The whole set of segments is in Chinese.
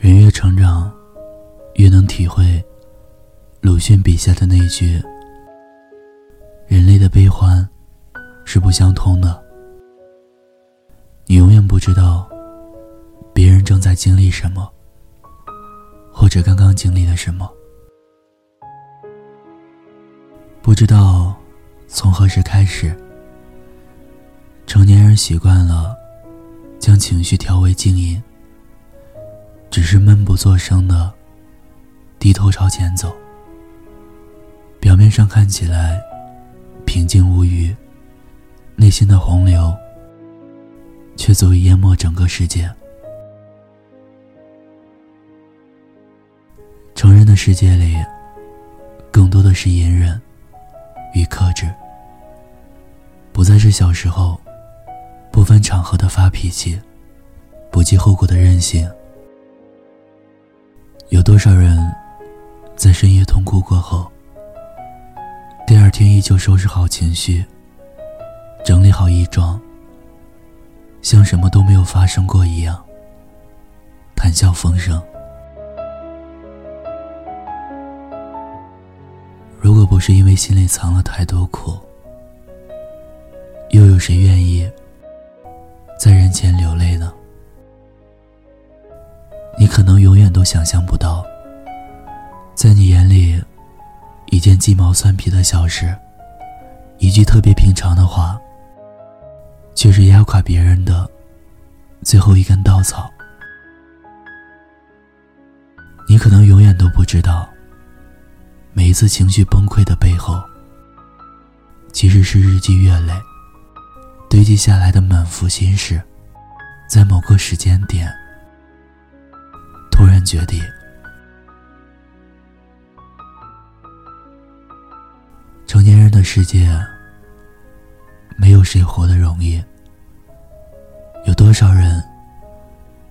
人越成长，越能体会鲁迅笔下的那句：“人类的悲欢是不相通的。”你永远不知道别人正在经历什么，或者刚刚经历了什么，不知道从何时开始，成年人习惯了将情绪调为静音。只是闷不作声的低头朝前走，表面上看起来平静无余，内心的洪流却足以淹没整个世界。成人的世界里，更多的是隐忍与克制，不再是小时候不分场合的发脾气，不计后果的任性。有多少人，在深夜痛哭过后，第二天依旧收拾好情绪，整理好衣装，像什么都没有发生过一样，谈笑风生。如果不是因为心里藏了太多苦，又有谁愿意在人前流泪呢？你可能永远都想象不到，在你眼里，一件鸡毛蒜皮的小事，一句特别平常的话，却是压垮别人的最后一根稻草。你可能永远都不知道，每一次情绪崩溃的背后，其实是日积月累堆积下来的满腹心事，在某个时间点。突然决定，成年人的世界，没有谁活得容易。有多少人，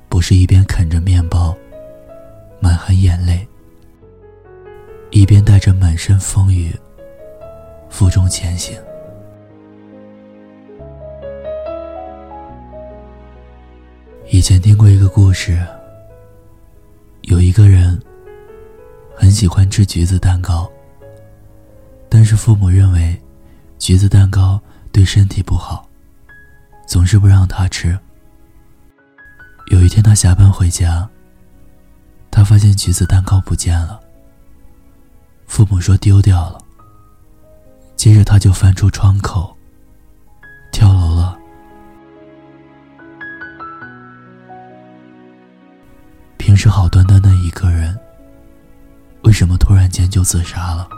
不是一边啃着面包，满含眼泪，一边带着满身风雨，负重前行？以前听过一个故事。有一个人很喜欢吃橘子蛋糕，但是父母认为橘子蛋糕对身体不好，总是不让他吃。有一天他下班回家，他发现橘子蛋糕不见了。父母说丢掉了。接着他就翻出窗口，是好端端的一个人，为什么突然间就自杀了？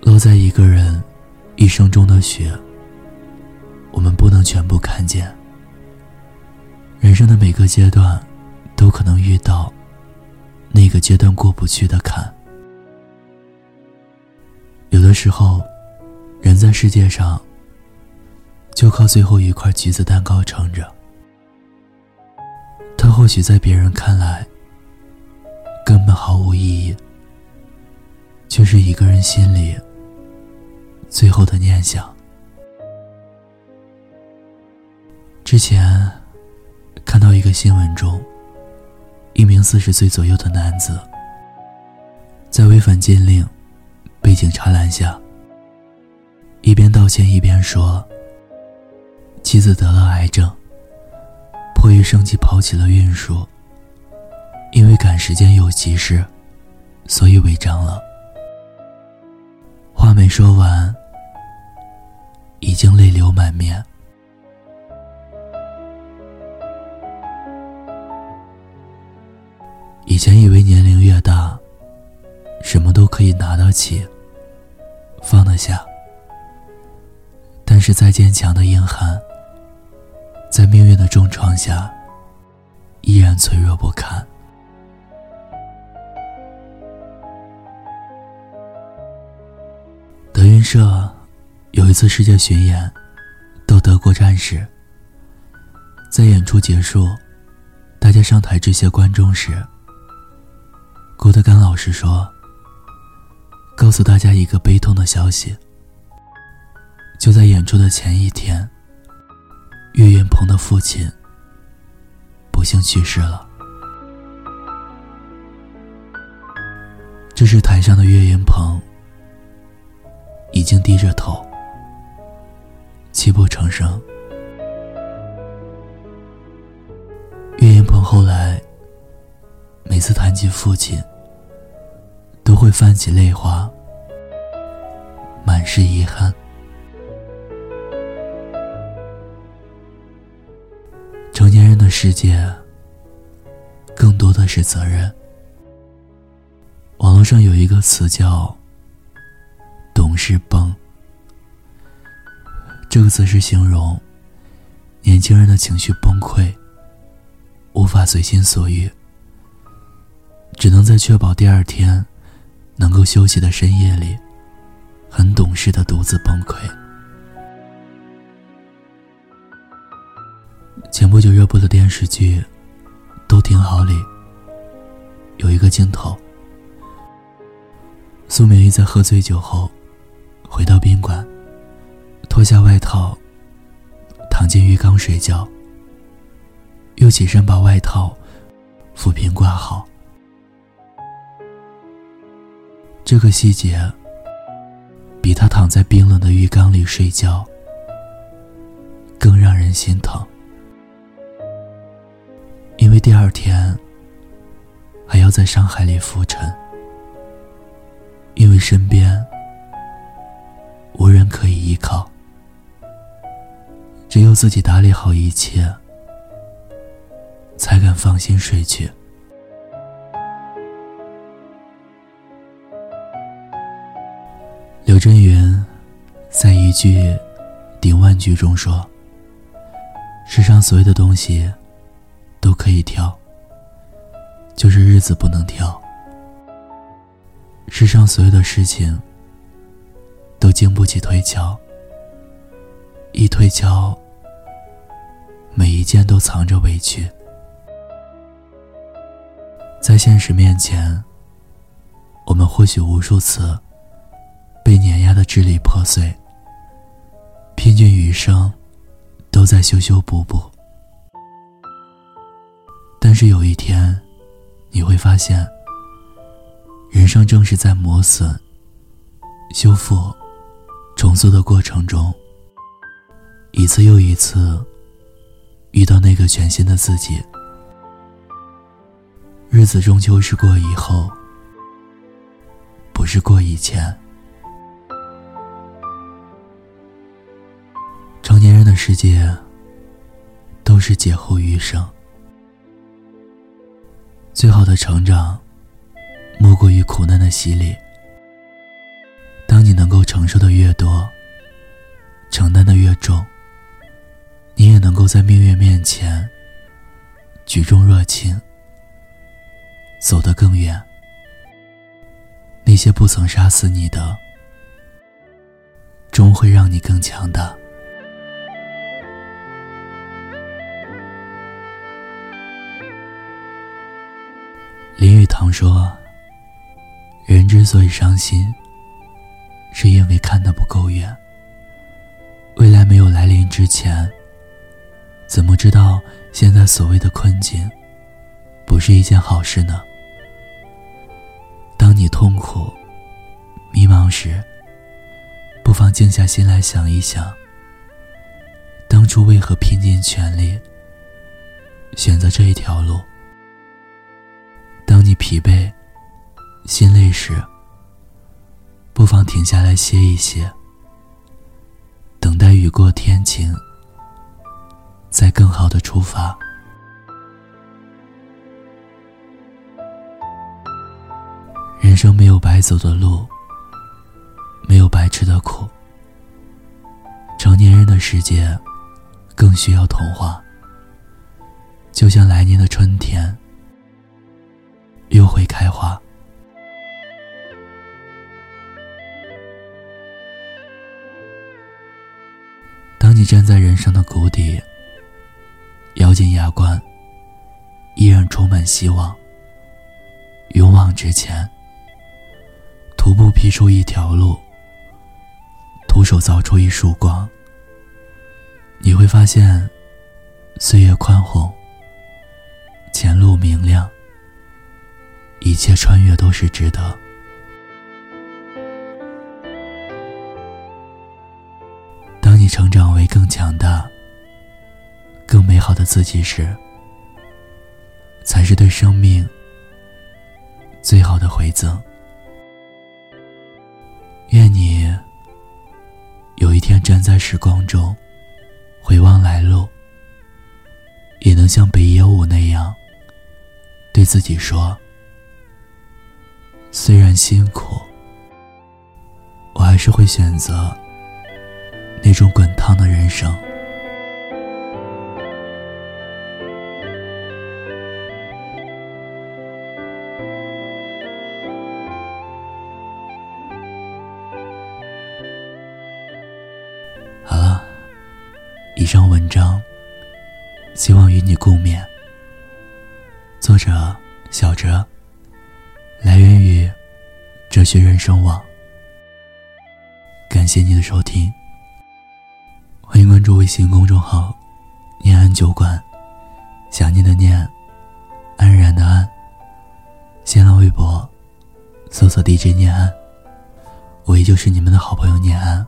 落在一个人一生中的雪，我们不能全部看见。人生的每个阶段，都可能遇到那个阶段过不去的坎。有的时候，人在世界上，就靠最后一块橘子蛋糕撑着。或许在别人看来根本毫无意义，却是一个人心里最后的念想。之前看到一个新闻中，一名四十岁左右的男子在违反禁令被警察拦下，一边道歉一边说：“妻子得了癌症。”迫于生计抛弃了运输，因为赶时间有急事，所以违章了。话没说完，已经泪流满面。以前以为年龄越大，什么都可以拿得起，放得下，但是再坚强的硬汉。在命运的重创下，依然脆弱不堪。德云社有一次世界巡演，到德国站时，在演出结束，大家上台致谢观众时，郭德纲老师说：“告诉大家一个悲痛的消息，就在演出的前一天。”岳云鹏的父亲不幸去世了。这时，台上的岳云鹏已经低着头，泣不成声。岳云鹏后来每次谈及父亲，都会泛起泪花，满是遗憾。世界，更多的是责任。网络上有一个词叫“懂事崩”，这个词是形容年轻人的情绪崩溃，无法随心所欲，只能在确保第二天能够休息的深夜里，很懂事的独自崩溃。前不久热播的电视剧《都挺好》里，有一个镜头。苏明玉在喝醉酒后，回到宾馆，脱下外套，躺进浴缸睡觉。又起身把外套、抚平挂好。这个细节，比他躺在冰冷的浴缸里睡觉更让人心疼，第二天还要在上海里浮沉。因为身边无人可以依靠，只有自己打理好一切，才敢放心睡去。刘震云在一句顶万句中说：“世上所有的东西都可以挑，就是日子不能挑。”世上所有的事情，都经不起推敲。一推敲，每一件都藏着委屈。在现实面前，我们或许无数次被碾压的支离破碎，拼尽余生都在修修补补。但是有一天，你会发现。人生正是在磨损、修复、重塑的过程中，一次又一次遇到那个全新的自己。日子终究是过以后，不是过以前。成年人的世界，都是劫后余生。最好的成长。莫过于苦难的洗礼。当你能够承受的越多，承担的越重，你也能够在命运面前举重若轻，走得更远。那些不曾杀死你的，终会让你更强大。说。人之所以伤心，是因为看得不够远。未来没有来临之前，怎么知道现在所谓的困境不是一件好事呢？当你痛苦、迷茫时，不妨静下心来想一想，当初为何拼尽全力选择这一条路？疲惫。心累时，不妨停下来歇一歇，等待雨过天晴，再更好的出发。人生没有白走的路，没有白吃的苦。成年人的世界，更需要童话。就像来年的春天，又会开花。当你站在人生的谷底，咬紧牙关，依然充满希望。勇往直前，徒步劈出一条路，徒手凿出一束光。你会发现，岁月宽宏，前路明亮，一切穿越都是值得。当你成长为更强大、更美好的自己时，才是对生命最好的回赠。愿你有一天站在时光中，回望来路，也能像北野武那样，对自己说：“虽然辛苦，我还是会选择那种滚烫的人生。”学人生网。感谢你的收听，欢迎关注微信公众号“念安酒馆”，想念的念，安然的安。新浪微博搜索 DJ 念安，我依旧是你们的好朋友念安。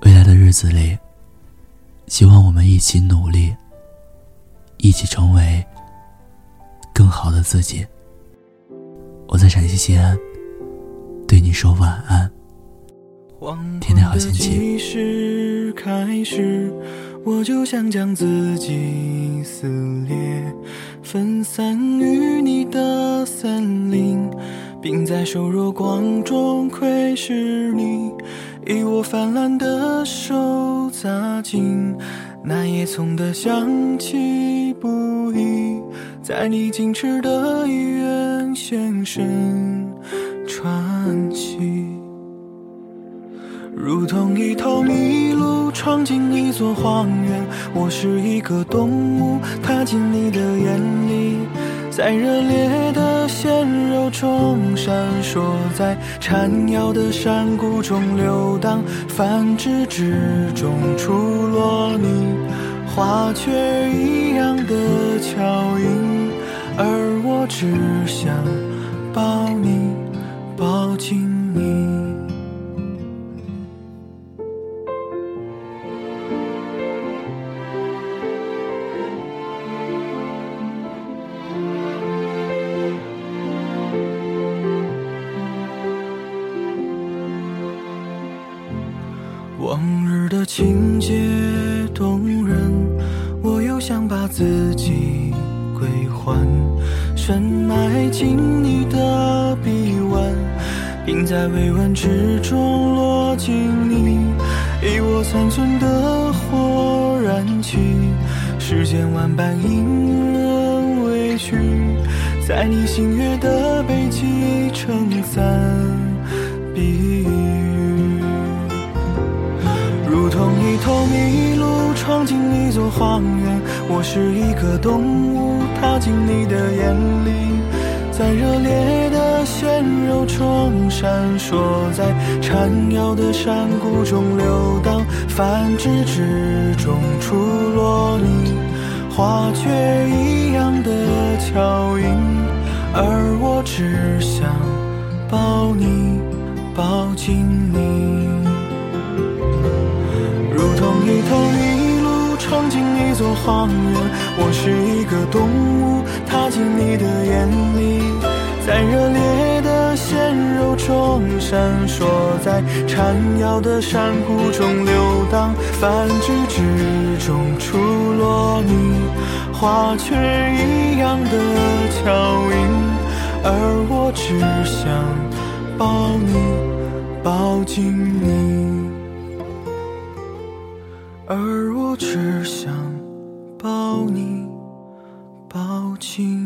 未来的日子里。希望我们一起努力，一起成为更好的自己。我在陕西西安，对你说晚安，天天好心情。开始，我就想将自己撕裂，分散于你的森林，并在瘦弱光中窥视你。以我泛滥的手扎进那叶葱的香气不已，在你矜持的医院现身穿闯进一座荒原，我是一个动物踏进你的眼里。在热烈的鲜肉中闪烁，在缠腰的山谷中流荡，繁殖之中出落你花雀一样的巧音，而我只想深埋进你的臂弯，并在未完之中落进你，以我残存的火燃起。世间万般隐忍委屈，在你星月的背脊撑伞。闯进一座荒原，我是一个动物踏进你的眼里，在热烈的鲜肉中闪烁，在缠绕的山谷中流荡，繁殖之中出落你花雀一样的巧音，而我只想抱你，抱紧你。如同一头麋鹿闯进一座荒原，我是一个动物踏进你的眼里，在热烈的鲜肉中闪烁，在缠绕的山谷中流荡，繁殖之中出落你花雀一样的巧音，而我只想抱你，抱紧你。而只想抱你，抱紧。